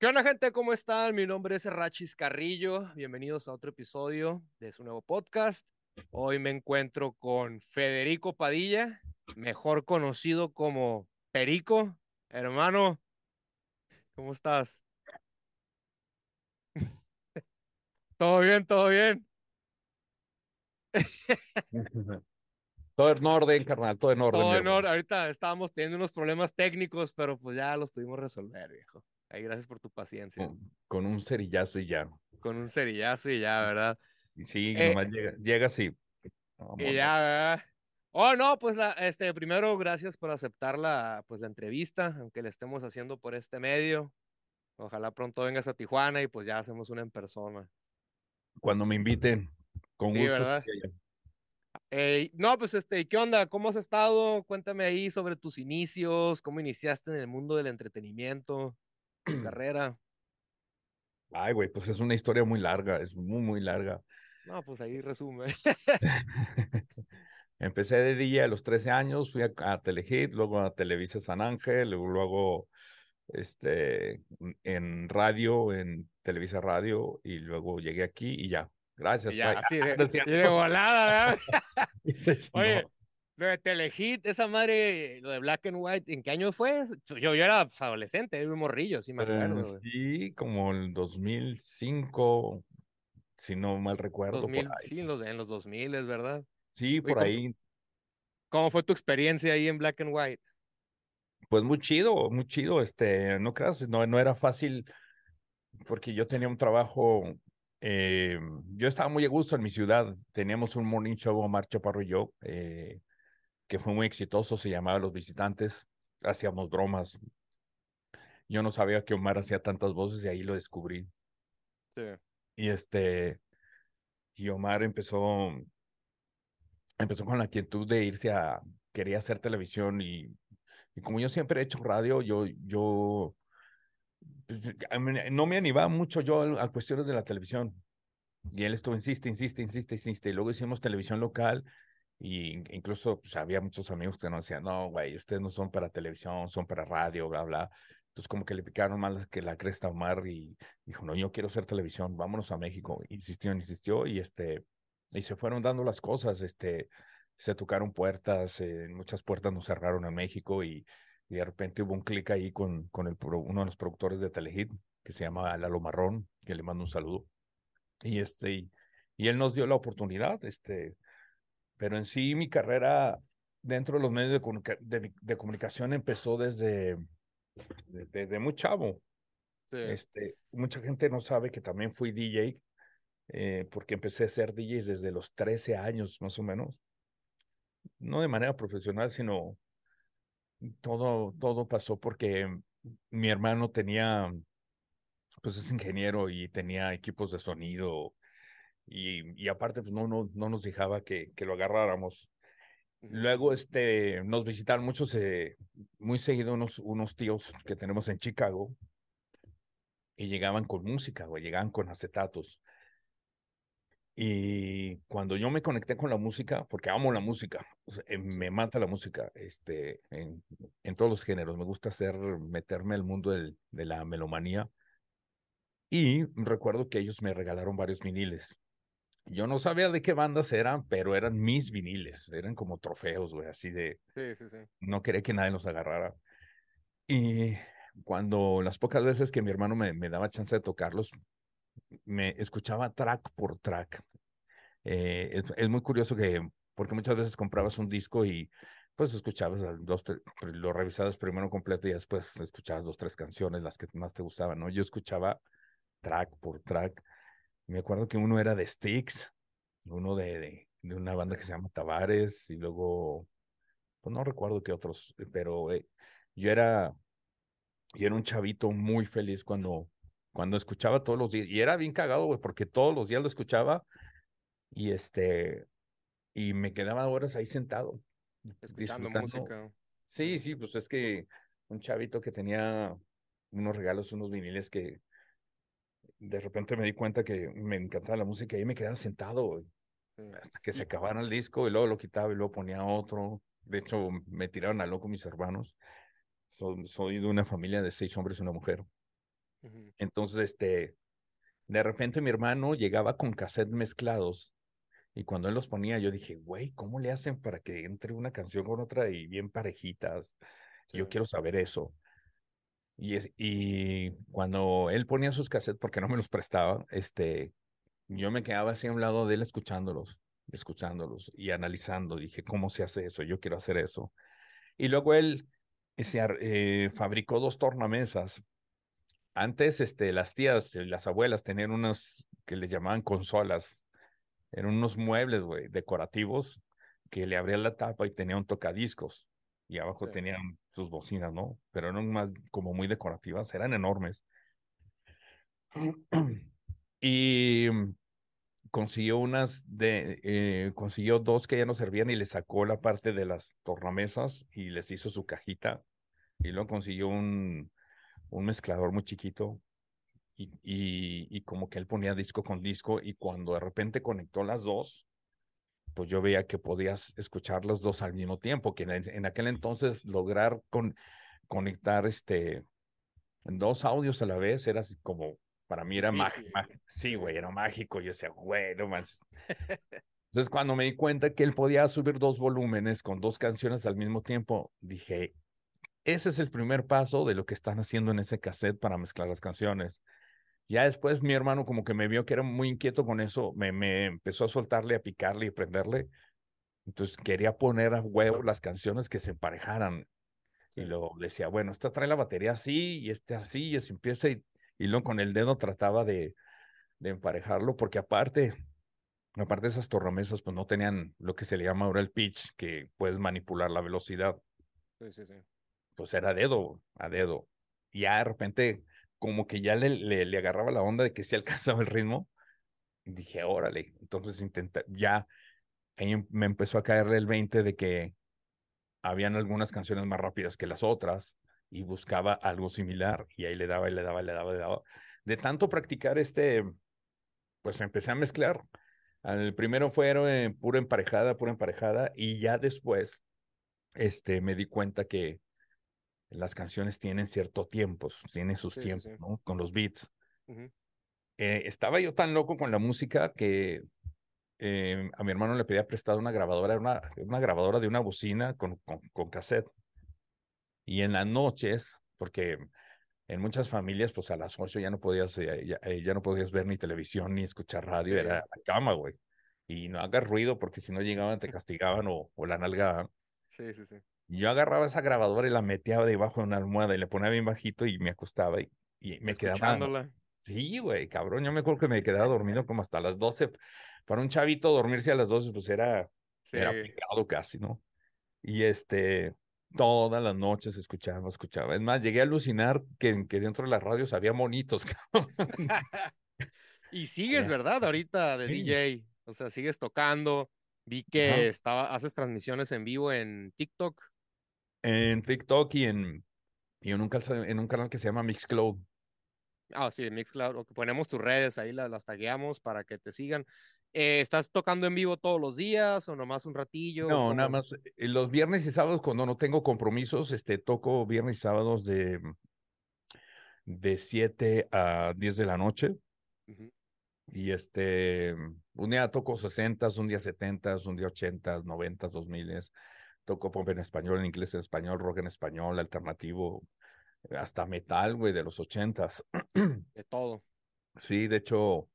¿Qué onda, gente? ¿Cómo están? Mi nombre es Rachis Carrillo. Bienvenidos a otro episodio de su nuevo podcast. Hoy me encuentro con Federico Padilla, mejor conocido como Perico. Hermano, ¿cómo estás? ¿Todo bien? ¿Todo bien? Todo en orden, carnal, todo en orden. Todo en orden. Ahorita estábamos teniendo unos problemas técnicos, pero pues ya los pudimos resolver, viejo. Ahí, gracias por tu paciencia. Con, con un cerillazo y ya. Con un cerillazo y ya, ¿verdad? Y sí, Eh, nomás llega, llegas y. Y ya, ¿verdad? Oh, no, pues la, este, primero, gracias por aceptar la, pues, la entrevista, aunque la estemos haciendo por este medio. Ojalá pronto vengas a Tijuana y pues ya hacemos una en persona. Cuando me inviten, con Sí, gusto. ¿verdad? Eh, no, pues este, ¿qué onda? ¿Cómo has estado? Cuéntame ahí sobre tus inicios, cómo iniciaste en el mundo del entretenimiento, tu carrera. Ay, güey, pues es una historia muy larga, es muy, muy larga. No, pues ahí resume. Empecé de día a los 13 años, fui a, a Telehit, luego a Televisa San Ángel, luego, luego este, en radio, en Televisa Radio, y luego llegué aquí y ya. Gracias. Y ya, así de, de volada, ¿verdad? Oye. Lo de Telehit, esa madre, lo de Black and White, ¿en qué año fue? Yo, yo era pues, adolescente, era un morrillo, sí me acuerdo. Güey. sí, como el 2005, si no mal recuerdo, 2000, por ahí. sí, en los, en los 2000, es verdad. Sí, por ¿cómo- ahí. ¿Cómo fue tu experiencia ahí en Black and White? Pues muy chido, muy chido. Este, no creas, no, no era fácil porque yo tenía un trabajo, eh, yo estaba muy a gusto en mi ciudad. Teníamos un morning show, Omar Chaparro y yo, eh, que fue muy exitoso, se llamaba Los Visitantes. Hacíamos bromas. Yo no sabía que Omar hacía tantas voces y ahí lo descubrí. Sí. Y este, y Omar empezó, empezó con la inquietud de irse a, quería hacer televisión y, y como yo siempre he hecho radio, yo, yo, pues, no me animaba mucho yo a, a cuestiones de la televisión. Y él estuvo, insiste, insiste, insiste, insiste. Y luego hicimos televisión local y in- incluso pues, había muchos amigos que nos decían, no, güey, ustedes no son para televisión, son para radio, bla, bla. Entonces como que le picaron más que la cresta Omar y dijo, no, yo quiero hacer televisión, vámonos a México. Insistió, insistió y este, y se fueron dando las cosas, este, se tocaron puertas, eh, muchas puertas nos cerraron en México y, y de repente hubo un clic ahí con, con el, uno de los productores de Telehit que se llama Lalo Marrón, que le mando un saludo. Y este, y, y él nos dio la oportunidad, este, pero en sí mi carrera dentro de los medios de, comunica- de, de comunicación empezó desde, de- desde muy chavo. Sí. Este, mucha gente no sabe que también fui DJ, eh, porque empecé a ser DJ desde los 13 años más o menos. No de manera profesional, sino todo, todo pasó porque mi hermano tenía, pues es ingeniero y tenía equipos de sonido y, y aparte pues no, no, no nos dejaba que, que lo agarráramos. Luego este, nos visitaron muchos, eh, muy seguido unos, unos tíos que tenemos en Chicago y llegaban con música, o llegaban con acetatos. Y cuando yo me conecté con la música, porque amo la música, o sea, eh, me mata la música, este, en, en todos los géneros, me gusta hacer, meterme al mundo del- de la melomanía. Y recuerdo que ellos me regalaron varios viniles. Yo no sabía de qué bandas eran, pero eran mis viniles, eran como trofeos, güey, así de, Sí, sí, sí. no quería que nadie los agarrara. Y cuando las pocas veces que mi hermano me, me daba chance de tocarlos, me escuchaba track por track. Eh, es, es muy curioso que, porque muchas veces comprabas un disco y pues escuchabas dos, tre- lo revisabas primero completo y después escuchabas dos, tres canciones, las que más te gustaban, ¿no? Yo escuchaba track por track. Me acuerdo que uno era de Styx, uno de, de, de una banda que se llama Tavares y luego, pues no recuerdo qué otros, pero eh, yo era, yo era un chavito muy feliz cuando, cuando escuchaba todos los días. Y era bien cagado, güey, porque todos los días lo escuchaba y este, y me quedaba horas ahí sentado. Escuchando música. Sí, sí, pues es que un chavito que tenía unos regalos, unos viniles que de repente me di cuenta que me encantaba la música y ahí me quedaba sentado, Sí. hasta que se acabara el disco y luego lo quitaba y luego ponía otro. De hecho, me tiraron a loco mis hermanos. Soy, soy de una familia de seis hombres y una mujer. Entonces, este, de repente mi hermano llegaba con cassettes mezclados y cuando él los ponía, yo dije, güey, ¿cómo le hacen para que entre una canción con otra y bien parejitas? Yo quiero saber eso. Y, es- y cuando él ponía sus cassettes, porque no me los prestaba, este, yo me quedaba así a un lado de él escuchándolos, escuchándolos y analizando. Dije, ¿cómo se hace eso? Yo quiero hacer eso. Y luego él se eh, fabricó dos tornamesas. Antes, este, las tías, eh, las abuelas tenían unas que les llamaban consolas. Eran unos muebles, güey, decorativos que le abrían la tapa y tenía un tocadiscos. Y abajo Sí. tenían sus bocinas, ¿no? Pero eran más como muy decorativas, eran enormes. Y mm, consiguió unas de, eh, consiguió dos que ya no servían y le sacó la parte de las tornamesas y les hizo su cajita. Y luego consiguió un, un mezclador muy chiquito y, y, y como que él ponía disco con disco y cuando de repente conectó las dos, pues yo veía que podías escuchar los dos al mismo tiempo, que en, en aquel entonces lograr con, conectar este, dos audios a la vez era así como, para mí era mágico. Sí, güey, era mágico. Yo decía, güey, no manches. Entonces, cuando me di cuenta que él podía subir dos volúmenes con dos canciones al mismo tiempo, dije, ese es el primer paso de lo que están haciendo en ese cassette para mezclar las canciones. Ya después mi hermano como que me vio que era muy inquieto con eso, me, me empezó a soltarle, a picarle y prenderle. Entonces quería poner a huevo las canciones que se emparejaran. Sí. Y luego decía, bueno, esta trae la batería así y este así, y así empieza. Y, y luego con el dedo trataba de, de emparejarlo, porque aparte, aparte de esas tornamesas, pues no tenían lo que se le llama ahora el pitch, que puedes manipular la velocidad. Sí, sí, sí. Pues era dedo, a dedo. Y ya de repente, como que ya le, le, le agarraba la onda de que sí alcanzaba el ritmo. Y dije, órale. Entonces intenté, ya ahí em- me empezó a caerle el 20 de que habían algunas canciones más rápidas que las otras y buscaba algo similar y ahí le daba y le daba y le daba y le daba. De tanto practicar este, pues empecé a mezclar. El primero fue eh, pura emparejada, pura emparejada y ya después este, me di cuenta que las canciones tienen cierto tiempo, tienen sus Sí, tiempos, sí. ¿no? Con los beats. Eh, estaba yo tan loco con la música que eh, a mi hermano le pedía prestado una grabadora, una, una grabadora de una bocina con, con, con cassette. Y en las noches, porque en muchas familias, pues a las 8 ya no podías, eh, ya, ya no podías ver ni televisión ni escuchar radio, era la cama, güey. Y no hagas ruido porque si no llegaban te castigaban o, o la nalga. Sí, sí, sí. Yo agarraba esa grabadora y la metía debajo de una almohada y le ponía bien bajito y me acostaba y, y me quedaba. Sí, güey, cabrón, yo me acuerdo que me quedaba dormido como hasta las 12. Para un chavito dormirse a las 12, pues era, Sí. era pecado casi, ¿no? Y este, todas las noches escuchaba, escuchaba. Es más, llegué a alucinar que, que dentro de las radios había monitos, cabrón. Y sigues. ¿verdad? Ahorita de Sí. DJ. O sea, sigues tocando. Vi que estaba, haces transmisiones en vivo en TikTok. En TikTok y en, y en, un, en un canal que se llama Mixcloud. Ah, sí, Mixcloud. Ponemos tus redes ahí, las, las tagueamos para que te sigan. Eh, ¿Estás tocando en vivo todos los días o nomás un ratillo? No, nada más. eh, Los viernes y sábados, cuando no tengo compromisos, este, toco viernes y sábados de, de 7 a 10 de la noche. Ujú. Y este, un día toco 60, un día 70, un día 80, 90, 2000. Toco pop en español, en inglés, en español, rock en español, alternativo, hasta metal, güey, de los 80s. De todo. Sí, de hecho,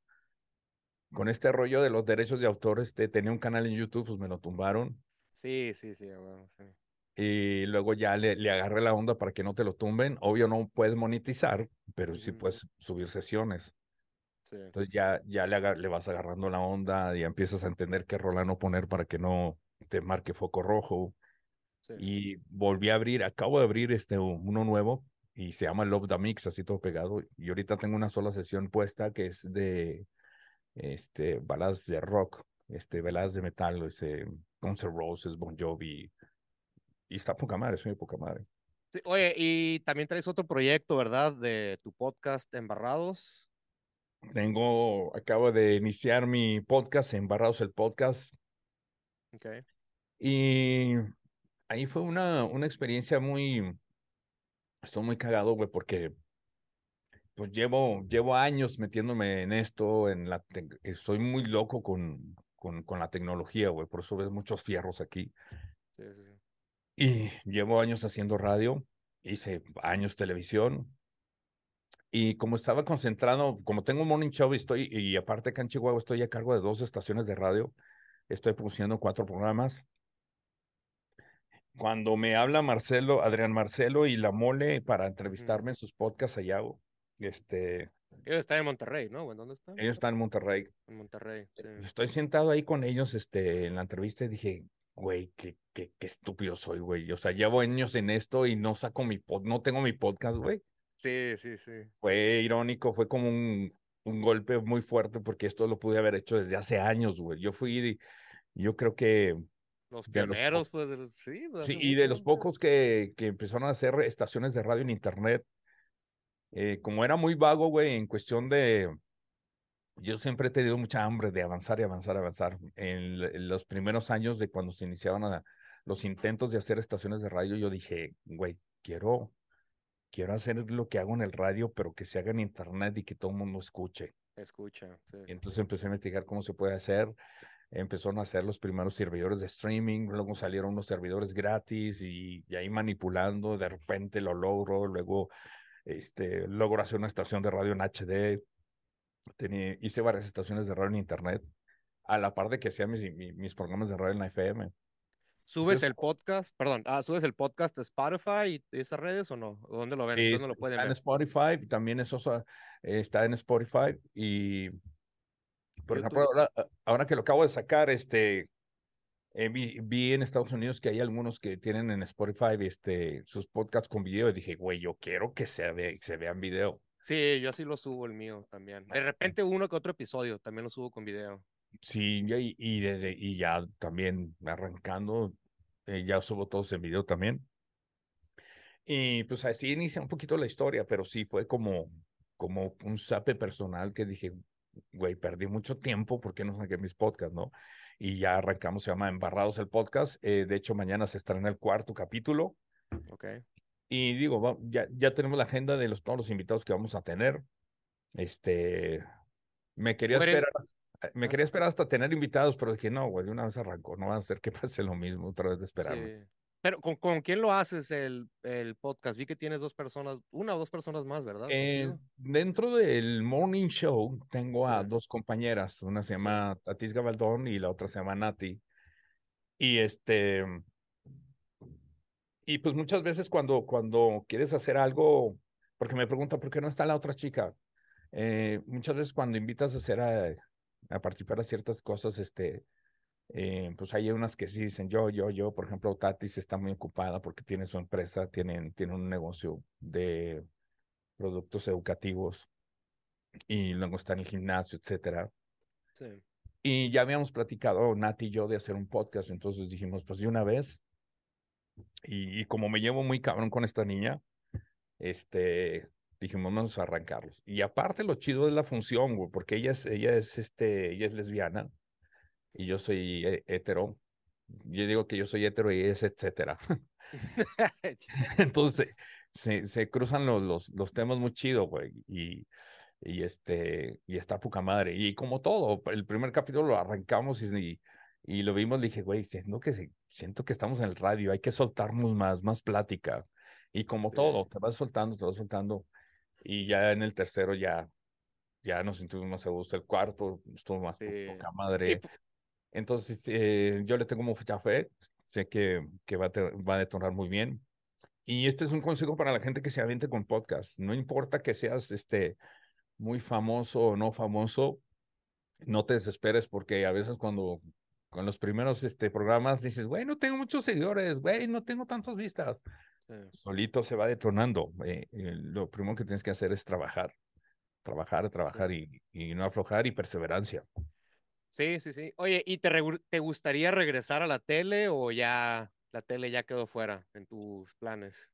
con este rollo de los derechos de autor, este, tenía un canal en YouTube, pues me lo tumbaron. Sí, sí, sí. bueno, sí. Y luego ya le, le agarré la onda para que no te lo tumben. Obvio, no puedes monetizar, pero sí puedes subir sesiones. Sí. Entonces ya, ya le, vas agarrando la onda y empiezas a entender qué rola no poner para que no te marque foco rojo. Sí. Y volví a abrir, acabo de abrir este uno nuevo y se llama Love the Mix, así todo pegado. Y ahorita tengo una sola sesión puesta que es de este, baladas de rock, este, baladas de metal, este, Guns N' Roses, Bon Jovi. Y está poca madre, soy poca madre. Sí, Oye, y también traes otro proyecto, ¿verdad? De tu podcast Embarrados. Tengo, acabo de iniciar mi podcast, Embarrados el Podcast, Ok. y ahí fue una, una experiencia muy, estoy muy cagado, güey, porque pues llevo, llevo años metiéndome en esto, en la soy muy loco con, con, con la tecnología, güey, por eso ves muchos fierros aquí. Sí, sí. Y llevo años haciendo radio, hice años televisión, y como estaba concentrado, como tengo un morning show y estoy, y aparte acá en Chihuahua estoy a cargo de dos estaciones de radio, estoy produciendo cuatro programas. Cuando me habla Marcelo, Adrián Marcelo y La Mole para entrevistarme en sus podcasts allá, este... Ellos están en Monterrey, ¿no? ¿En dónde están? Ellos están en Monterrey. En Monterrey, sí. Estoy sentado ahí con ellos, este, en la entrevista y dije, güey, qué, qué, qué estúpido soy, güey. O sea, llevo años en esto y no saco mi pod, no tengo mi podcast, güey. Sí, sí, sí. Fue irónico, fue como un, un golpe muy fuerte porque esto lo pude haber hecho desde hace años, güey. Yo fui, yo creo que... Los pioneros, pues, sí. Sí, y de los pocos que, que empezaron a hacer estaciones de radio en internet, eh, como era muy vago, güey, en cuestión de... Yo siempre he tenido mucha hambre de avanzar y avanzar, avanzar. En, los primeros años de cuando se iniciaban los intentos de hacer estaciones de radio, yo dije, güey, quiero quiero hacer lo que hago en el radio, pero que se haga en internet y que todo el mundo escuche. Escucha, sí. Entonces empecé a investigar cómo se puede hacer. Empezaron a hacer los primeros servidores de streaming, luego salieron unos servidores gratis y, ahí manipulando, de repente lo logro, luego este, logro hacer una estación de radio en HD. Tenía, hice varias estaciones de radio en internet, a la par de que hacía mis, mis programas de radio en la FM. ¿Subes el podcast? Perdón, ah, ¿subes el podcast a Spotify y esas redes o no? ¿Dónde lo ven? ¿Dónde lo pueden está ver? en Spotify, también eso está en Spotify y por ejemplo, ahora, que lo acabo de sacar, este, eh, vi, en Estados Unidos que hay algunos que tienen en Spotify este, sus podcasts con video y dije, güey, yo quiero que se, ve, se vean video. Sí, yo así lo subo el mío también. De repente uno que otro episodio también lo subo con video. Sí, y, y, desde, y ya también arrancando, eh, ya subo todos en video también. Y pues así inicia un poquito la historia, pero sí fue como, como un sape personal que dije, güey, perdí mucho tiempo, porque no saqué mis podcasts, no? Y ya arrancamos, se llama Embarrados el podcast. Eh, de hecho, mañana se estrena el cuarto capítulo. Ok. Y digo, ya, ya tenemos la agenda de los, todos los invitados que vamos a tener. Este, me quería esperar eh, me quería esperar hasta tener invitados, pero dije, no, güey, de una vez arrancó, no va a hacer que pase lo mismo otra vez de esperarme. Pero ¿con, ¿con, quién lo haces el, el podcast? Vi que tienes dos personas, una o dos personas más, ¿verdad? Eh, dentro del Morning Show tengo a dos compañeras, una se llama Tatis Gabaldón y la otra se llama Nati. Y este, y pues muchas veces cuando, cuando quieres hacer algo, porque me preguntan, ¿por qué no está la otra chica? Eh, muchas veces cuando invitas a hacer a, a participar a ciertas cosas, este, eh, pues hay unas que sí dicen yo, yo, yo, por ejemplo, Tatis está muy ocupada porque tiene su empresa, tiene, tiene un negocio de productos educativos y luego está en el gimnasio, etcétera. Sí. Y ya habíamos platicado, Nati y yo, de hacer un podcast, entonces dijimos, pues de una vez, y, y como me llevo muy cabrón con esta niña, este, dijimos, vamos a arrancarlos. Y aparte lo chido es la función, güey, porque ella es, ella es, este, ella es lesbiana y yo soy hetero. Yo digo que yo soy hetero y es etcétera. Entonces, se, se cruzan los, los, los, temas muy chido, güey, y, y, este, y está poca madre. Y como todo, el primer capítulo lo arrancamos y, y lo vimos, dije, güey, siento que, siento que estamos en el radio, hay que soltarnos más, más plática. Y como todo, te vas soltando, te vas soltando. Y ya en el tercero ya, ya nos sentimos más a gusto. El cuarto estuvo más poca madre. Entonces, eh, yo le tengo mucha fe. Sé que, que va, a va a detonar muy bien. Y este es un consejo para la gente que se aviente con podcast. No importa que seas este, muy famoso o no famoso, no te desesperes porque a veces cuando con los primeros este, programas dices, güey, no tengo muchos seguidores, güey, no tengo tantas vistas. Solito se va detonando. Eh, eh, lo primero que tienes que hacer es trabajar, trabajar, trabajar y, y, no aflojar y perseverancia. Sí, sí, sí. Oye, ¿y te, te gustaría regresar a la tele o ya la tele ya quedó fuera en tus planes?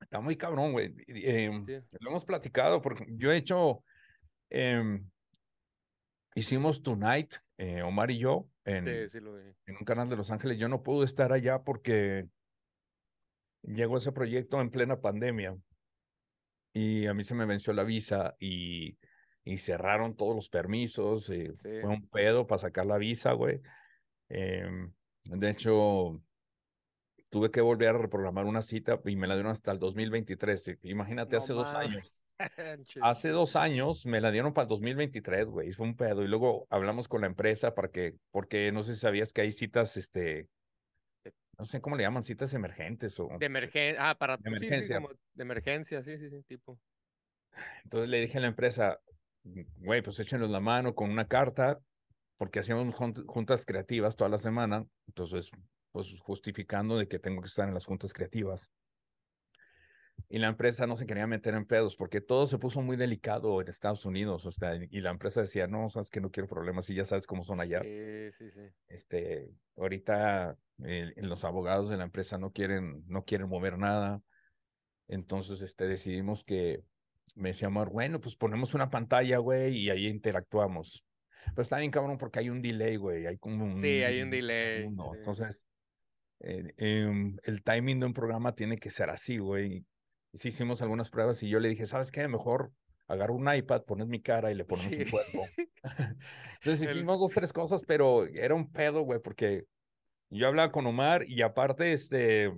Está muy cabrón, güey. Em, lo hemos platicado porque yo he hecho, em, hicimos Tonight, eh, Omar y yo, en, en un canal de Los Ángeles. Yo no pude estar allá porque llegó ese proyecto en plena pandemia. y a mí se me venció la visa y, y cerraron todos los permisos. y Sí. Fue un pedo para sacar la visa, güey. Em, de hecho, tuve que volver a reprogramar una cita y me la dieron hasta el 2023. eh, Imagínate, No hace dos años. Hace dos años me la dieron para el 2023, güey. Fue un pedo. Y luego hablamos con la empresa para que, porque no sé si sabías que hay citas, este, no sé cómo le llaman, citas emergentes o... De emergencia. Ah, para. De sí, sí, emergencia. como de emergencia, sí, sí, sí, tipo. Entonces le dije a la empresa, güey, pues échenos la mano con una carta, porque hacíamos jun- juntas creativas toda la semana. Entonces, pues justificando de que tengo que estar en las juntas creativas. Y la empresa no se quería meter en pedos porque todo se puso muy delicado en Estados Unidos. O sea, y la empresa decía, no, sabes que no quiero problemas y ya sabes cómo son allá. Sí, sí, sí. Este, ahorita eh, los abogados de la empresa no quieren, no quieren mover nada. Entonces, este, decidimos que me decía Omar, bueno, pues ponemos una pantalla, güey, y ahí interactuamos. Pero está bien, cabrón, porque hay un delay, güey. Hay como un. Sí, hay un delay, segundo. sí. Entonces, eh, em, el timing de un programa tiene que ser así, güey. Sí hicimos algunas pruebas y yo le dije, ¿sabes qué? Mejor agarro un iPad, pones mi cara y le ponemos Sí. un cuerpo. Entonces El- hicimos dos, tres cosas, pero era un pedo, güey, porque yo hablaba con Omar y aparte, este,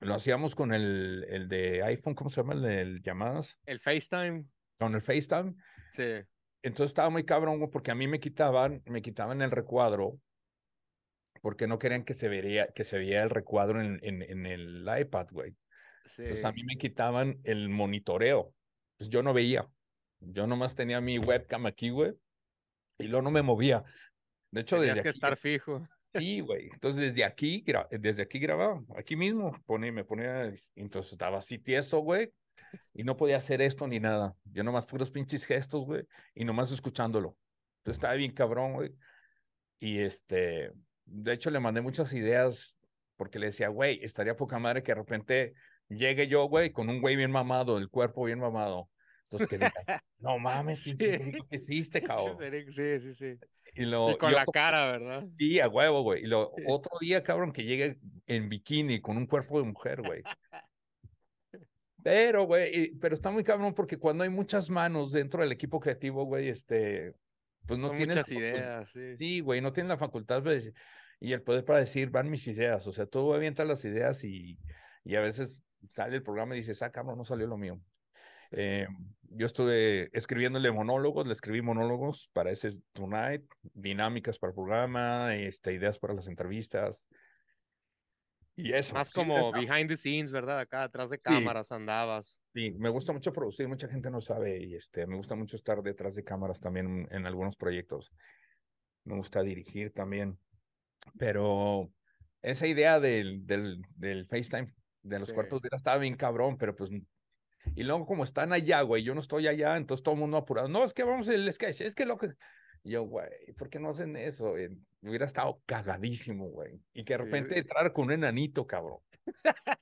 lo hacíamos con el, el de iPhone, ¿cómo se llama? El de llamadas, El FaceTime. con el FaceTime. Sí. Entonces estaba muy cabrón, güey, porque a mí me quitaban, me quitaban el recuadro porque no querían que se vería, que se viera el recuadro en, en, en el iPad, güey. Sí. Entonces a mí me quitaban el monitoreo. Pues yo no veía. Yo nomás tenía mi webcam aquí, güey, y luego no me movía. De hecho, Tenías desde que aquí, estar fijo. Sí, güey. Entonces desde aquí, desde aquí grababa, aquí mismo, ponía, me ponía, entonces estaba así tieso, güey, y no podía hacer esto ni nada. Yo nomás puros pinches gestos, güey, y nomás escuchándolo. Entonces estaba bien cabrón, güey. Y este, de hecho le mandé muchas ideas porque le decía, güey, estaría poca madre que de repente llegue yo, güey, con un güey bien mamado, el cuerpo bien mamado. Entonces que digas, no mames, pinche ¿qué hiciste, cabrón? Sí, sí, sí. Y, lo, Y con la cara, ¿verdad? Sí, a huevo, güey. Y lo, otro día, cabrón, que llegue en bikini con un cuerpo de mujer, güey. Pero, güey, pero está muy cabrón porque cuando hay muchas manos dentro del equipo creativo, güey, este, pues no Son tienes muchas ideas, sí. Sí, güey, no tienen la facultad y el poder para decir, van mis ideas. O sea, tú avientas las ideas y, y a veces sale el programa y dices, ah, cabrón, no salió lo mío. Sí. Eh, yo estuve escribiéndole monólogos, le escribí monólogos para ese Tonight, dinámicas para el programa, este, ideas para las entrevistas. Y eso. Más sí, como behind the scenes, ¿verdad? Acá atrás de Sí. cámaras andabas. sí, me gusta mucho producir, mucha gente no sabe y este, me gusta mucho estar detrás de cámaras también en algunos proyectos. Me gusta dirigir también. Pero esa idea del, del, del FaceTime, de los Sí. cuartos de vida, estaba bien cabrón, pero pues. Y luego, como están allá, güey, yo no estoy allá, entonces todo el mundo apurado. No, es que vamos el sketch, es que lo que. Yo, güey, ¿por qué no hacen eso? Eh, hubiera estado cagadísimo, güey. Y que de Sí. repente entrar con un enanito, cabrón.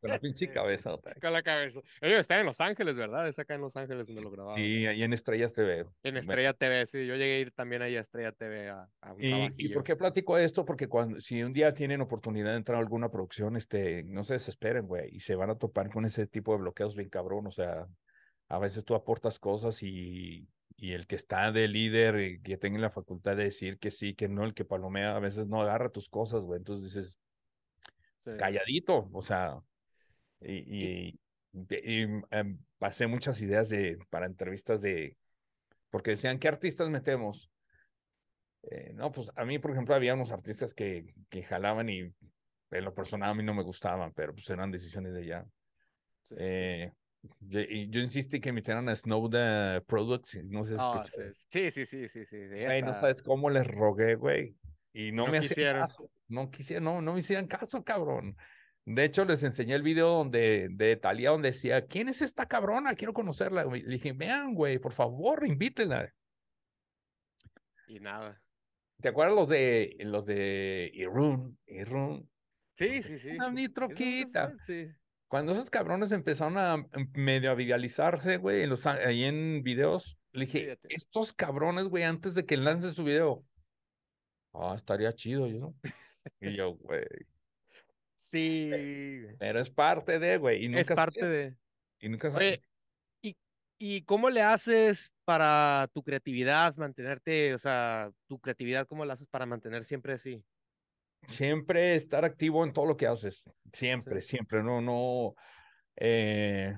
Con la pinche Sí. cabeza. Con la cabeza. Ellos están en Los Ángeles, ¿verdad? Es acá en Los Ángeles donde lo grababan. Sí, ahí en Estrellas TV. En Estrella TV, sí. Yo llegué a ir también ahí a Estrella TV a, a un ¿Y, ¿Y por qué platico esto? Porque cuando, si un día tienen oportunidad de entrar a alguna producción, este, no se desesperen, güey, y se van a topar con ese tipo de bloqueos bien cabrón. O sea, a veces tú aportas cosas y, y el que está de líder, y que tenga la facultad de decir que sí, que no, el que palomea, a veces no agarra tus cosas, güey. Entonces dices, Sí. calladito, o sea, y, y, de- y, em, pasé muchas ideas de, para entrevistas de, porque decían, ¿qué artistas metemos? Eh, no, pues a mí, por ejemplo, había unos artistas que, que jalaban y en lo personal a mí no me gustaban, pero pues eran decisiones de ella. Sí. Eh, yo, y yo insistí que metieran a Snow the Products, y no sé si escucharon. sí, sí, sí, sí, sí. de Güey, no sabes cómo les rogué, güey. Y no, No me hacían quisieron. caso. No quisieron, no, no me hicieron caso, cabrón. De hecho, les enseñé el video donde, de Talía donde decía, ¿quién es esta cabrona? Quiero conocerla. Le dije, vean, güey, por favor, invítenla. Y nada. ¿Te acuerdas los de los de Irún? Irún. Sí, sí, sí. Una mi ¿Eso dónde troquita. Sí. Cuando esos cabrones empezaron a em, medio a viralizarse, güey, en los, ahí en videos, le dije, Fíjate. estos cabrones, güey, antes de que lancen su video, ah, estaría chido, yo. Y yo, güey, Sí. pero es parte de, güey, y nunca Es se- parte de. y nunca Oye, ¿Y cómo le haces para tu creatividad, mantenerte, o sea, tu creatividad, cómo la haces para mantener siempre así? Siempre estar activo en todo lo que haces. Siempre, Sí. siempre. No, no. eh,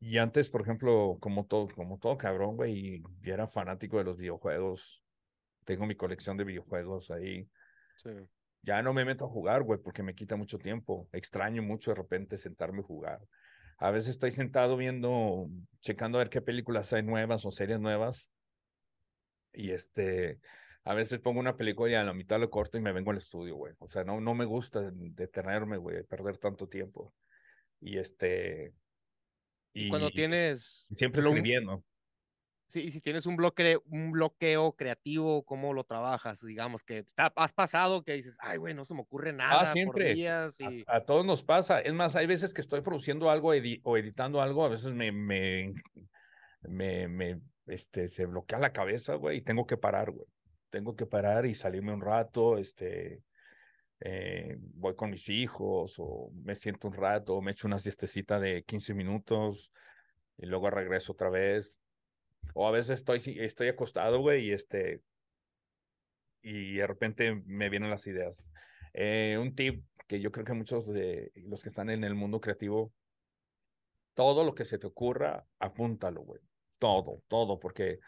y antes, por ejemplo, como todo, como todo cabrón, güey, y era fanático de los videojuegos. Tengo mi colección de videojuegos ahí. Sí. Ya no me meto a jugar, güey, porque me quita mucho tiempo. Extraño mucho de repente sentarme a jugar. A veces estoy sentado viendo, checando a ver qué películas hay nuevas o series nuevas. Y este, a veces pongo una película y a la mitad lo corto y me vengo al estudio, güey. O sea, no, no me gusta detenerme, güey, perder tanto tiempo. Y este, Y cuando tienes, siempre escribiendo. Sí, y si tienes un bloque, un bloqueo creativo, ¿cómo lo trabajas? Digamos que te has pasado que dices, ay, güey, no se me ocurre Ah, nada por siempre. días A, todos nos pasa. Es más, hay veces que estoy produciendo algo edi- o editando algo, a veces me, me, me, me, este, se bloquea la cabeza, güey, y tengo que parar, güey. Tengo que parar y salirme un rato, este, eh, voy con mis hijos o me siento un rato, o me echo una siestecita de 15 minutos y luego regreso otra vez. O a veces estoy, estoy acostado, güey, y este, y de repente me vienen las ideas. Eh, un tip que yo creo que muchos de los que están en el mundo creativo, todo lo que se te ocurra, apúntalo, güey. Todo, todo, porque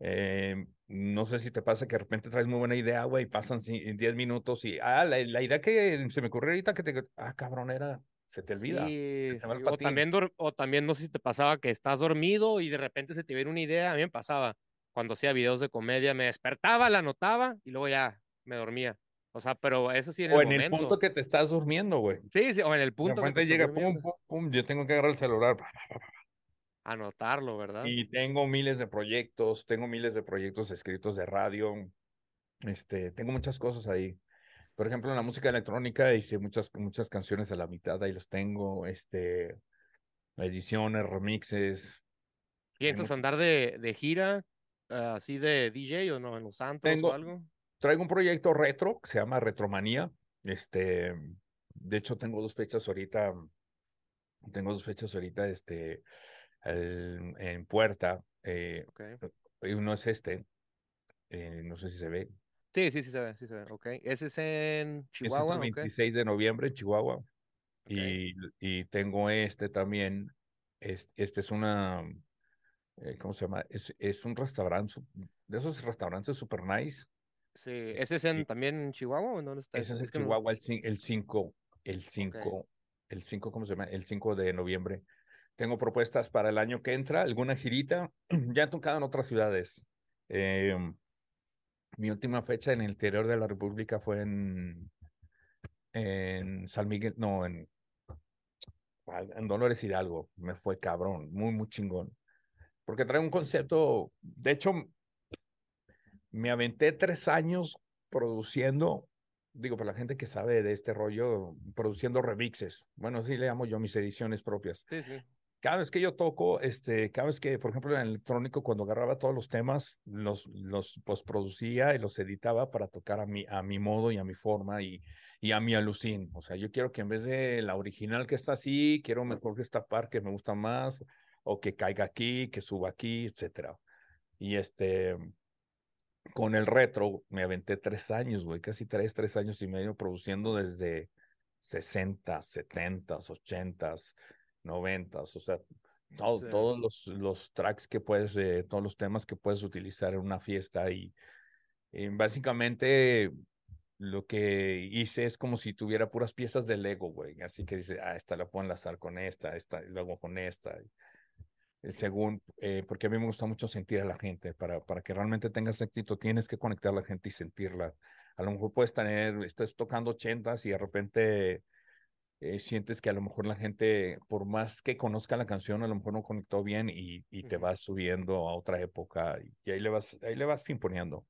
eh, no sé si te pasa que de repente traes muy buena idea, güey, pasan 10 minutos y, ah, la, la, idea que se me ocurrió ahorita que te, ah, cabrón, era, se te olvida, sí, se te sí. el O también, o también no sé si te pasaba que estás dormido y de repente se te viene una idea, a mí me pasaba cuando hacía videos de comedia, me despertaba, la anotaba y luego ya me dormía. O sea, pero eso sí en el O en el momento. punto que te estás durmiendo, güey. Sí, sí, o en el De punto que te repente llega, pum, pum, pum, yo tengo que agarrar el celular. Anotarlo, ¿verdad? Y tengo miles de proyectos, tengo miles de proyectos escritos de radio, este, tengo muchas cosas ahí. Por ejemplo, en la música electrónica hice muchas, muchas canciones a la mitad, ahí los tengo, este, ediciones, remixes. ¿Piensas Tengo- andar de, de gira ah, así de DJ o no, en los Tengo- o algo? Traigo un proyecto retro que se llama Retromanía. Este, de hecho, tengo dos fechas ahorita, tengo dos fechas ahorita, este, el- en Puerta. eh, Ok. y uno es este, eh, no sé si se ve, Sí, sí, sí se ve, sí se ve. Ok. Ese es en Ese es Chihuahua, el ok. 26 de noviembre en Chihuahua. Y, y tengo este también. es- Este, es una, eh, ¿cómo se llama? Es, es un restaurante, de esos restaurantes super nice. Sí, ¿ese es en, y- también en Chihuahua o en dónde está Ese es en que no- Chihuahua el 5, el 5, el 5, el 5, ¿cómo se llama? El 5 de noviembre. Tengo propuestas para el año que entra, alguna girita. Ya he tocado en otras ciudades. Eh, mi última fecha en el interior de la República fue en, en San Miguel, no, en, en Dolores Hidalgo. Me fue cabrón, muy, muy chingón. Porque trae un concepto, de hecho, me aventé tres años produciendo, digo, para la gente que sabe de este rollo, produciendo remixes. Bueno, así le llamo yo mis ediciones propias. Sí, sí. Cada vez que yo toco, este, cada vez que, por ejemplo, en el electrónico, cuando agarraba todos los temas, los, los postproducía y los editaba para tocar a mi, a mi modo y a mi forma y, y a mi alucín. O sea, yo quiero que en vez de la original que está así, quiero mejor que esta parte que me gusta más, o que caiga aquí, que suba aquí, etcétera. Y este, con el retro, me aventé tres años, güey, casi tres, tres años y medio produciendo desde 60, 70, 80, 90, o sea, todo, Sí. todos los, los tracks que puedes, eh, todos los temas que puedes utilizar en una fiesta y, y básicamente lo que hice es como si tuviera puras piezas de Lego, güey, así que dice, ah, esta la puedo enlazar con esta, esta, y luego con esta. y- según, eh, porque a mí me gusta mucho sentir a la gente, para, para que realmente tengas éxito tienes que conectar a la gente y sentirla. A lo mejor puedes tener, estás tocando ochentas y de repente eh, sientes que a lo mejor la gente, por más que conozca la canción, a lo mejor no conectó bien y, y te vas subiendo a otra época y, ahí le vas, ahí le vas pimponeando.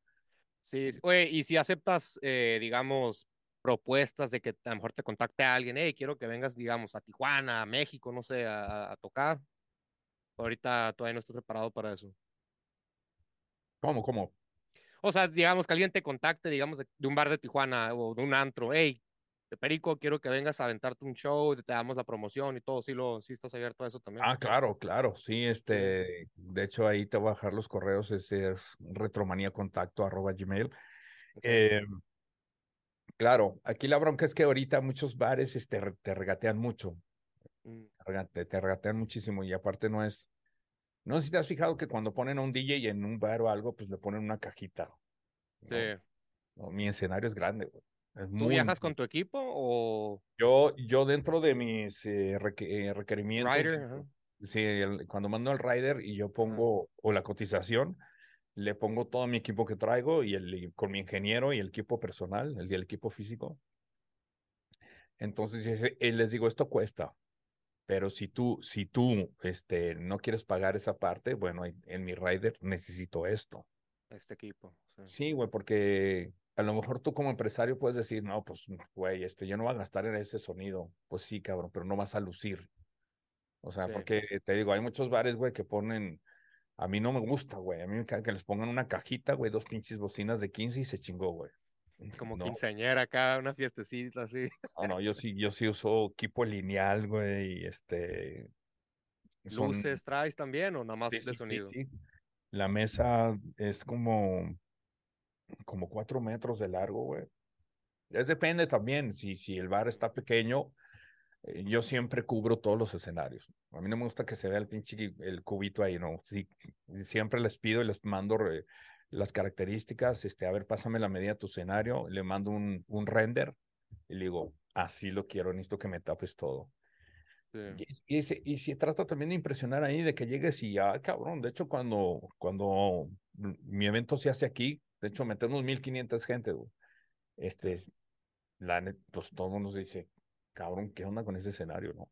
Sí. Oye, y si aceptas, eh, digamos, propuestas de que a lo mejor te contacte a alguien, hey, quiero que vengas, digamos, a Tijuana, a México, no sé, a, a- a tocar. Ahorita todavía no estoy preparado para eso. ¿Cómo, cómo? O sea, digamos que alguien te contacte, digamos, de, de un bar de Tijuana o de un antro, hey, Perico, quiero que vengas a aventarte un show, te damos la promoción y todo, sí, lo, sí estás abierto a eso también. Ah, claro, claro, sí, este, de hecho ahí te voy a dejar los correos, ese es retromaniacontacto arroba gmail. Eh, claro, aquí la bronca es que ahorita muchos bares este, te regatean mucho, mm. te, te regatean muchísimo y aparte no es, no sé si te has fijado que cuando ponen a un DJ en un bar o algo, pues le ponen una cajita. Sí. mi escenario es grande, güey. ¿Tú viajas con tu equipo o...? Yo, yo dentro de mis eh, eh, requerimientos... Rider, Sí, cuando mando el rider y yo pongo, o la cotización, le pongo todo mi equipo que traigo y el, con mi ingeniero y el equipo personal, el, el equipo físico. Entonces, les digo, esto cuesta. Pero si tú, si tú este, no quieres pagar esa parte, bueno, en mi rider necesito esto. Este equipo. Sí, güey, porque a lo mejor tú como empresario puedes decir, no, pues, güey, este, yo no voy a gastar en ese sonido. Pues sí, cabrón, pero no vas a lucir. O sea, porque te digo, hay muchos bares, güey, que ponen, a mí no me gusta, güey, a mí me encanta que les pongan una cajita, güey, dos pinches bocinas de 15 y se chingó, güey. Como quinceañera acá, una fiestecita así. No, no, yo sí, yo sí uso equipo lineal, güey, y este... ¿Luces traes también o nada más de sonido? Sí, sí. La mesa es como, como cuatro metros de largo, güey. Es depende también, si, si el bar está pequeño, eh, yo siempre cubro todos los escenarios. A mí no me gusta que se vea el pinche el cubito ahí, no. Sí, siempre les pido y les mando las características, este, a ver, pásame la medida de tu escenario, le mando un, un render y le digo, así lo quiero, necesito que me tapes todo. Y, y, se, y se trata también de impresionar ahí, de que llegues y, ah, cabrón, de hecho, cuando, cuando mi evento se hace aquí, de hecho, metemos 1500 gente, este, la, pues todo el mundo dice, cabrón, ¿qué onda con ese escenario, no?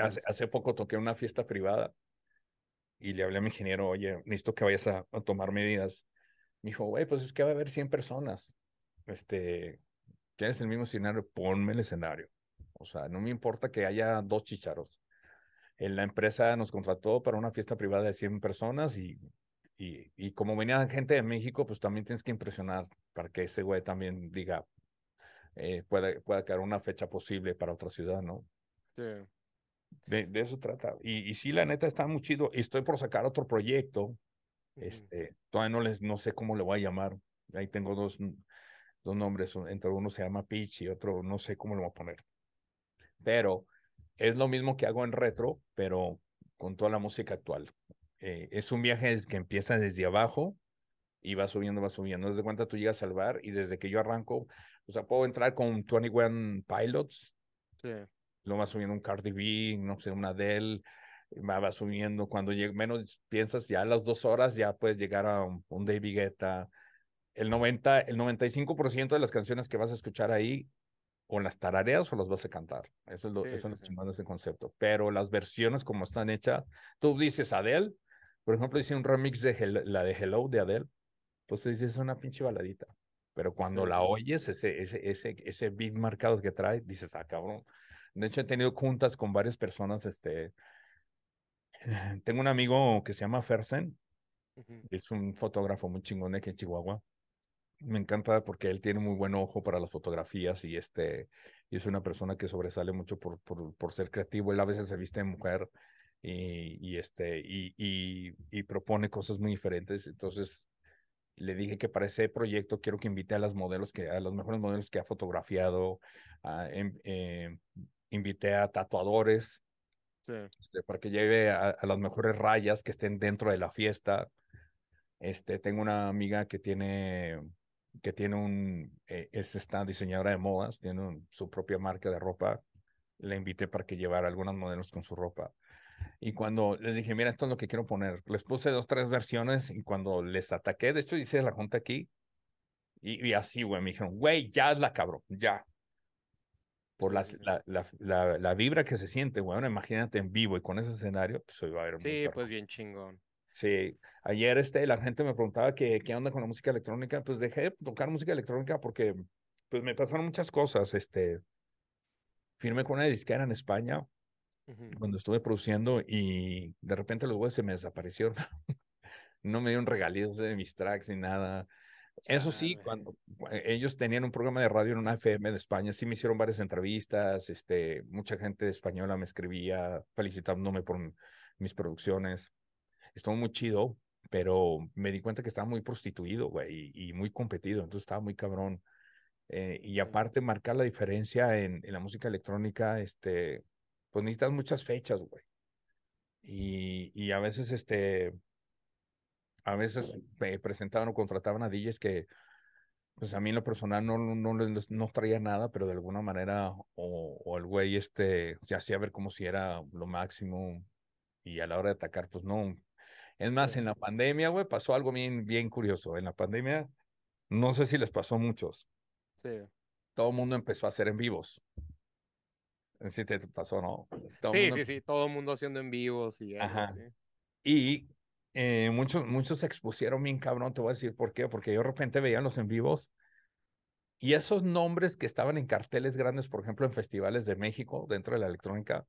Hace, hace poco toqué una fiesta privada y le hablé a mi ingeniero, oye, necesito que vayas a, a tomar medidas. Me dijo, güey, pues es que va a haber 100 personas. Este, tienes el mismo escenario, ponme el escenario. O sea, no me importa que haya dos chicharos. En la empresa nos contrató para una fiesta privada de 100 personas y, y, y como venía gente de México, pues también tienes que impresionar para que ese güey también diga, eh, pueda, pueda quedar una fecha posible para otra ciudad, ¿no? Sí. De, de, eso trata. Y, y sí, la neta está muy chido. Y estoy por sacar otro proyecto. Este, todavía no les, no sé cómo le voy a llamar. Ahí tengo dos, dos nombres. Entre uno se llama Peach y otro no sé cómo le voy a poner pero es lo mismo que hago en retro, pero con toda la música actual. Eh, es un viaje que empieza desde abajo y va subiendo, va subiendo. Desde cuenta tú llegas al bar y desde que yo arranco, o sea, puedo entrar con 21 Pilots. Sí. Luego va subiendo un Cardi B, no sé, una Dell, va, subiendo. Cuando menos piensas, ya a las dos horas ya puedes llegar a un, un David Guetta. El, 90, el 95% de las canciones que vas a escuchar ahí o las tarareas o las vas a cantar. Eso es lo, eso es de ese concepto. Pero las versiones como están hechas, tú dices Adele, por ejemplo, hice un remix de la de Hello de Adele, pues tú dices es una pinche baladita. Pero cuando la oyes, ese, ese, ese, ese beat marcado que trae, dices, ah, cabrón. De hecho, he tenido juntas con varias personas, este, tengo un amigo que se llama Fersen, es un fotógrafo muy chingón aquí en Chihuahua me encanta porque él tiene muy buen ojo para las fotografías y este y es una persona que sobresale mucho por, por, por ser creativo. Él a veces se viste de mujer y, y este y, y, y, propone cosas muy diferentes. Entonces le dije que para ese proyecto quiero que invite a las modelos que a los mejores modelos que ha fotografiado. A, em, eh, invité a tatuadores este, para que lleve a, a las mejores rayas que estén dentro de la fiesta. Este, tengo una amiga que tiene que tiene un, eh, es esta diseñadora de modas, tiene su propia marca de ropa. Le invité para que llevara algunos modelos con su ropa. Y cuando les dije, mira, esto es lo que quiero poner, les puse dos, tres versiones y cuando les ataqué, de hecho hice la junta aquí y, y así, güey, me dijeron, güey, ya es la cabrón, ya. Por la, la, la, la, vibra que se siente, güey, imagínate en vivo y con ese escenario, pues hoy va a haber Sí, pues bien chingón. Sí, ayer este, la gente me preguntaba que, qué onda con la música electrónica, pues dejé de tocar música electrónica porque pues me pasaron muchas cosas, este, firmé con una disquera en España cuando estuve produciendo y de repente los güeyes se me desaparecieron, no me dieron regalías de mis tracks ni nada, Eso sí, cuando eh, ellos tenían un programa de radio en una FM de España, sí me hicieron varias entrevistas, este, mucha gente española me escribía felicitándome por mis producciones. Estuvo muy chido, pero me di cuenta que estaba muy prostituido, güey, y, y muy competido, entonces estaba muy cabrón. Eh, y aparte marcar la diferencia en, en la música electrónica, este, pues necesitas muchas fechas, güey. Y, y a veces, este, a veces me presentaban o contrataban a DJs que, pues a mí en lo personal no, no, no, no traía nada, pero de alguna manera, o, o el güey este se hacía ver como si era lo máximo y a la hora de atacar, pues no. Es más, en la pandemia, güey, pasó algo bien, bien curioso. En la pandemia, no sé si les pasó a muchos, Sí. todo el mundo empezó a hacer en vivos. Sí te pasó, ¿no? Todo Sí, mundo sí, sí, todo el mundo haciendo en vivos y eso, Ajá. sí. Y eh, muchos, muchos se expusieron bien cabrón, te voy a decir por qué, porque yo de repente veía los en vivos y esos nombres que estaban en carteles grandes, por ejemplo, en festivales de México, dentro de la electrónica,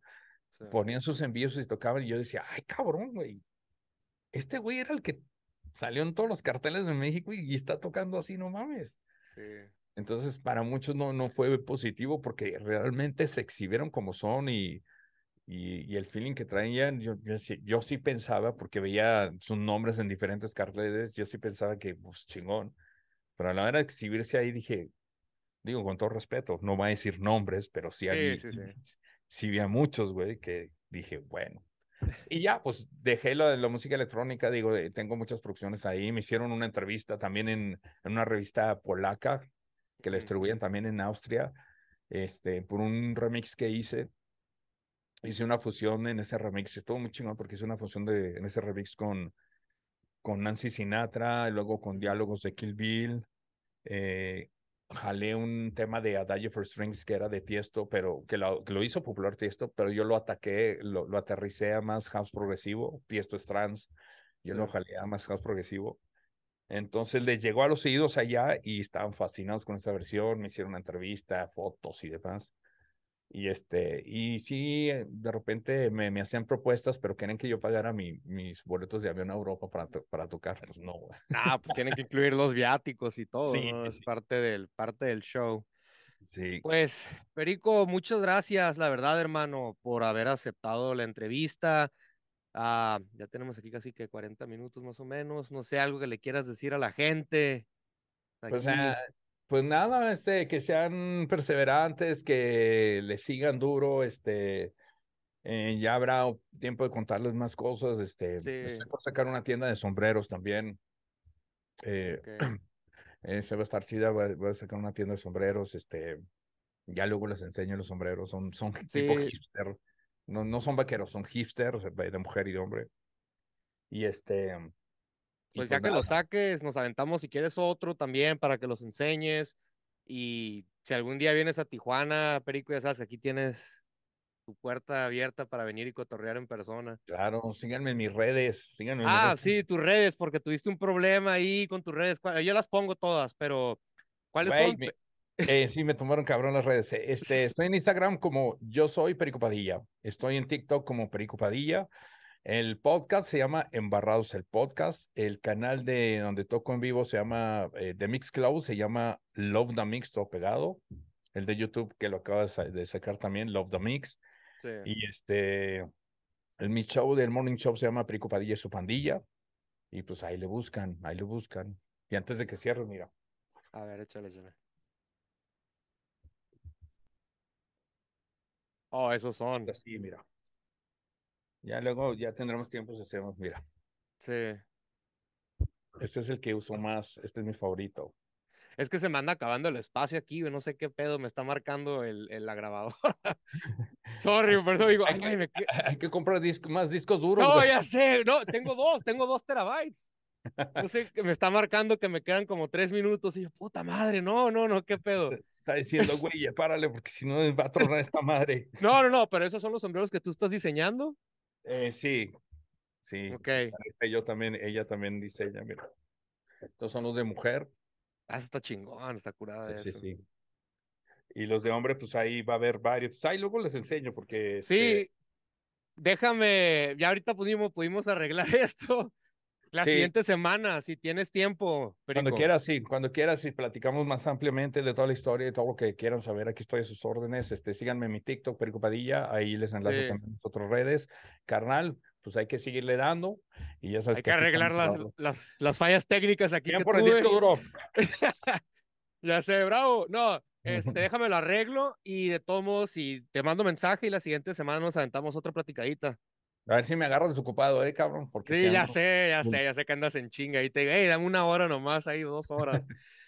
sí. ponían sus envíos y tocaban y yo decía, ay cabrón, güey, este güey era el que salió en todos los carteles de México y, y está tocando así, no mames. Sí. Entonces, para muchos no, no fue positivo porque realmente se exhibieron como son y, y, y el feeling que traían, yo, yo, sí, yo sí pensaba, porque veía sus nombres en diferentes carteles, yo sí pensaba que, pues, chingón. Pero a la hora de exhibirse ahí dije, digo, con todo respeto, no voy a decir nombres, pero sí, Sí, había, sí, sí, sí. sí había muchos, güey, que dije, bueno. Y ya, pues dejé lo de la música electrónica, digo, tengo muchas producciones ahí, me hicieron una entrevista también en, en una revista polaca, que la Ujú. distribuían también en Austria, este, por un remix que hice. Hice una fusión en ese remix, estuvo muy chingón porque hice una fusión de, en ese remix con, con Nancy Sinatra, y luego con diálogos de Kill Bill. Eh, jalé un tema de Adagio for Strings que era de Tiesto, pero que lo, que lo hizo popular Tiesto, pero yo lo ataqué, lo, lo aterricé a más house progresivo. Tiesto es trans, yo Sí. lo jalé a más house progresivo. Entonces les llegó a los oídos allá y estaban fascinados con esta versión, me hicieron una entrevista, fotos y demás. Y este, y sí, eh, de repente me, me hacían propuestas, pero querían que yo pagara mi, mis boletos de avión a Europa para, to- para tocar. Pues no. Ah, pues tienen que incluir los viáticos y todo, Sí, ¿no? Es sí. parte del, parte del show. Sí, Pues, Perico, muchas gracias, la verdad, hermano, por haber aceptado la entrevista. Ah, ya tenemos aquí casi que 40 minutos más o menos. No sé, algo que le quieras decir a la gente. pues, Aquí. ah, pues nada, este, que sean perseverantes, que le sigan duro, este, eh, ya habrá tiempo de contarles más cosas, este, Sí. estoy por sacar una tienda de sombreros también. Eh, Ok. eh, se va a estar chida, voy a, voy a sacar una tienda de sombreros, este, ya luego les enseño los sombreros, son, son tipo hipster, no, no son vaqueros, son hipster, o sea, de mujer y de hombre. Y este, y Pues ya que nada, lo saques, nos aventamos si quieres otro también para que los enseñes. Y si algún día vienes a Tijuana, Perico, ya sabes, aquí tienes tu puerta abierta para venir y cotorrear en persona. claro, síganme en mis redes, síganme en mis Ah, redes. sí, tus redes, porque tuviste un problema ahí con tus redes. ¿Cuál- Yo las pongo todas, pero ¿cuáles son? Eh, sí, me tomaron cabrón las redes. eh, Este, estoy en Instagram como yo soy Perico Padilla. Estoy en TikTok como Perico Padilla. El podcast se llama Embarrados el Podcast. El canal de donde toco en vivo se llama eh, The Mix Cloud, se llama Love the Mix, todo pegado. El de YouTube que lo acaba de, sa- de sacar también, Love the Mix. Sí. Y este, el mi show del Morning Show se llama Perico Padilla y su pandilla. Y pues ahí le buscan, ahí le buscan. Y antes de que cierre, mira. A ver, échale, échale. Oh, esos son. Así, mira. Ya luego, ya tendremos tiempo si hacemos, mira. Sí. Este es el que uso más, este es mi favorito. Es que se me anda acabando el espacio aquí, no sé qué pedo, me está marcando el, el- la grabadora. Sorry, por eso digo, Hay ay, que- güey, me que- Hay que comprar disco- más discos duros. No, ya sé, no, tengo dos, tengo dos terabytes. No sé, me está marcando que me quedan como tres minutos y yo, puta madre, no, no, no, qué pedo. Está diciendo, güey, ya párale, porque si no va a tronar esta madre. No, no, no, pero esos son los sombreros que tú estás diseñando. Eh, sí, sí. Ok, Yo también, ella también diseña, mira. Estos son los de mujer. ah, está chingón, está curada de Sí, eso. sí. Y los de hombre, pues ahí va a haber varios. Pues ahí luego les enseño, porque. este, Sí, déjame, ya ahorita pudimos, pudimos arreglar esto. La Sí. siguiente semana, si tienes tiempo, Perico. Cuando quieras, sí, cuando quieras, y platicamos más ampliamente de toda la historia y todo lo que quieran saber, aquí estoy a sus órdenes. Este, síganme en mi TikTok, Perico Padilla, ahí les enlazo Sí. también a las otras redes. Carnal, pues hay que seguirle dando y ya sabes Hay que arreglar las, las, las fallas técnicas aquí Bien que por el tuve. disco duro. Ya sé, bravo. No, este, déjame lo arreglo y de todos modos, si te mando mensaje y la siguiente semana nos aventamos otra platicadita. A ver si me agarras desocupado, eh, cabrón, porque Sí, ya ando- sé, ya sé, ya sé que andas en chinga y te digo, hey, dame una hora nomás, ahí dos horas.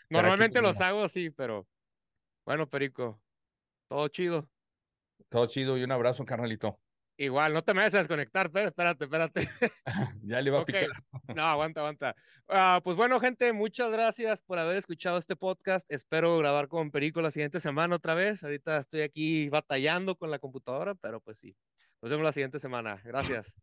Normalmente los hago así, pero bueno, Perico, todo chido. Todo chido y un abrazo, carnalito. Igual, no te me vayas a desconectar, pero espérate, espérate. Ya le iba a picar. No, aguanta, aguanta. Ah, pues bueno, gente, muchas gracias por haber escuchado este podcast. Espero grabar con Perico la siguiente semana otra vez. Ahorita estoy aquí batallando con la computadora, pero pues sí. Nos vemos la siguiente semana. Gracias.